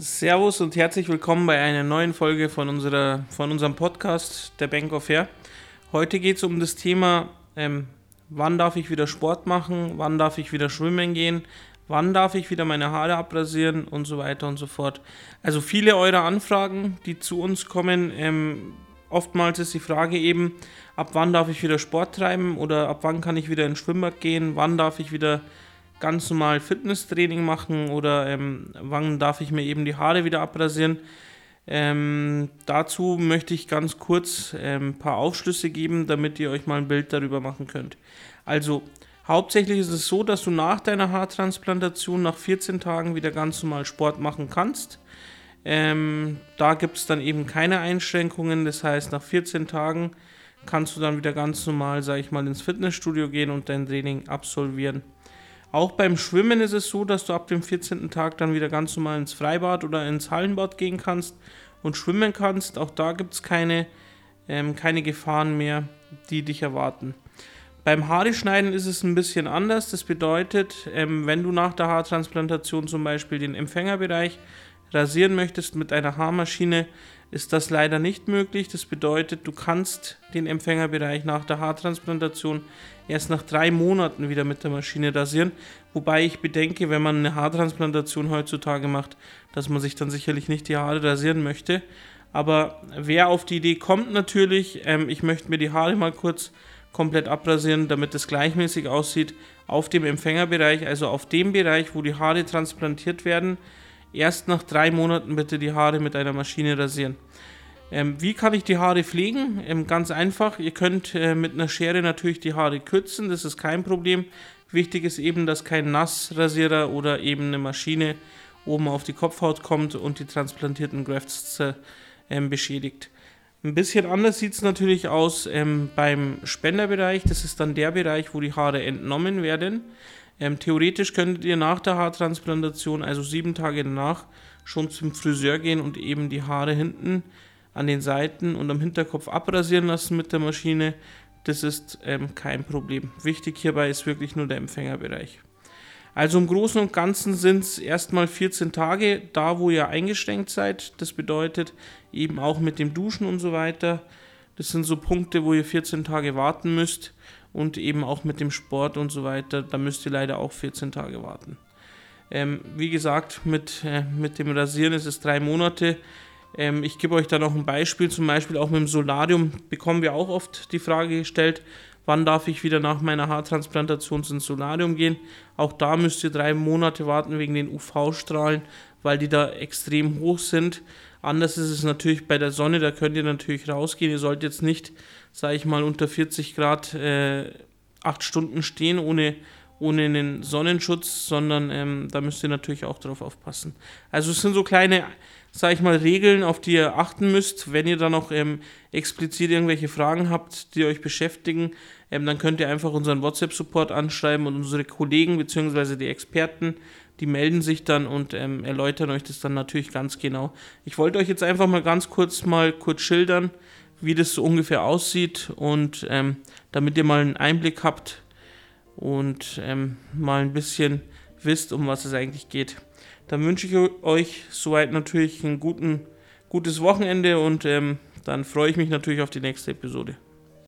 Servus und herzlich willkommen bei einer neuen Folge von, unserer, von unserem Podcast, der Bank of Hair. Heute geht es um das Thema, ähm, wann darf ich wieder Sport machen, wann darf ich wieder schwimmen gehen, wann darf ich wieder meine Haare abrasieren und so weiter und so fort. Also viele eurer Anfragen, die zu uns kommen, ähm, oftmals ist die Frage eben, ab wann darf ich wieder Sport treiben oder ab wann kann ich wieder ins Schwimmbad gehen, wann darf ich wieder ganz normal Fitnesstraining machen oder ähm, wann darf ich mir eben die Haare wieder abrasieren. Ähm, dazu möchte ich ganz kurz ähm, ein paar Aufschlüsse geben, damit ihr euch mal ein Bild darüber machen könnt. Also hauptsächlich ist es so, dass du nach deiner Haartransplantation nach 14 Tagen wieder ganz normal Sport machen kannst. Ähm, da gibt es dann eben keine Einschränkungen, das heißt nach 14 Tagen kannst du dann wieder ganz normal, sage ich mal, ins Fitnessstudio gehen und dein Training absolvieren. Auch beim Schwimmen ist es so, dass du ab dem 14. Tag dann wieder ganz normal ins Freibad oder ins Hallenbad gehen kannst und schwimmen kannst. Auch da gibt es keine, ähm, keine Gefahren mehr, die dich erwarten. Beim Haare schneiden ist es ein bisschen anders. Das bedeutet, ähm, wenn du nach der Haartransplantation zum Beispiel den Empfängerbereich rasieren möchtest mit einer Haarmaschine, ist das leider nicht möglich. Das bedeutet, du kannst den Empfängerbereich nach der Haartransplantation erst nach drei Monaten wieder mit der Maschine rasieren. Wobei ich bedenke, wenn man eine Haartransplantation heutzutage macht, dass man sich dann sicherlich nicht die Haare rasieren möchte. Aber wer auf die Idee kommt natürlich, ähm, ich möchte mir die Haare mal kurz komplett abrasieren, damit es gleichmäßig aussieht, auf dem Empfängerbereich, also auf dem Bereich, wo die Haare transplantiert werden, erst nach drei Monaten bitte die Haare mit einer Maschine rasieren. Ähm, wie kann ich die Haare pflegen? Ähm, ganz einfach, ihr könnt äh, mit einer Schere natürlich die Haare kürzen, das ist kein Problem. Wichtig ist eben, dass kein Nassrasierer oder eben eine Maschine oben auf die Kopfhaut kommt und die transplantierten Grafts äh, beschädigt. Ein bisschen anders sieht es natürlich aus ähm, beim Spenderbereich. Das ist dann der Bereich, wo die Haare entnommen werden. Ähm, theoretisch könntet ihr nach der Haartransplantation, also sieben Tage danach, schon zum Friseur gehen und eben die Haare hinten an den Seiten und am Hinterkopf abrasieren lassen mit der Maschine. Das ist ähm, kein Problem. Wichtig hierbei ist wirklich nur der Empfängerbereich. Also im Großen und Ganzen sind es erstmal 14 Tage, da wo ihr eingeschränkt seid. Das bedeutet eben auch mit dem Duschen und so weiter. Das sind so Punkte, wo ihr 14 Tage warten müsst und eben auch mit dem Sport und so weiter, da müsst ihr leider auch 14 Tage warten. Ähm, wie gesagt, mit, äh, mit dem Rasieren ist es drei Monate. Ähm, ich gebe euch da noch ein Beispiel, zum Beispiel auch mit dem Solarium bekommen wir auch oft die Frage gestellt, wann darf ich wieder nach meiner Haartransplantation ins Solarium gehen. Auch da müsst ihr drei Monate warten wegen den UV-Strahlen, weil die da extrem hoch sind. Anders ist es natürlich bei der Sonne, da könnt ihr natürlich rausgehen. Ihr sollt jetzt nicht, sage ich mal, unter 40 Grad äh, acht Stunden stehen ohne, ohne einen Sonnenschutz, sondern ähm, da müsst ihr natürlich auch drauf aufpassen. Also es sind so kleine, sage ich mal, Regeln, auf die ihr achten müsst. Wenn ihr dann noch ähm, explizit irgendwelche Fragen habt, die euch beschäftigen, ähm, dann könnt ihr einfach unseren WhatsApp-Support anschreiben und unsere Kollegen bzw. die Experten die melden sich dann und ähm, erläutern euch das dann natürlich ganz genau. Ich wollte euch jetzt einfach mal ganz kurz mal kurz schildern, wie das so ungefähr aussieht und ähm, damit ihr mal einen Einblick habt und ähm, mal ein bisschen wisst, um was es eigentlich geht. Dann wünsche ich euch soweit natürlich ein guten, gutes Wochenende und ähm, dann freue ich mich natürlich auf die nächste Episode.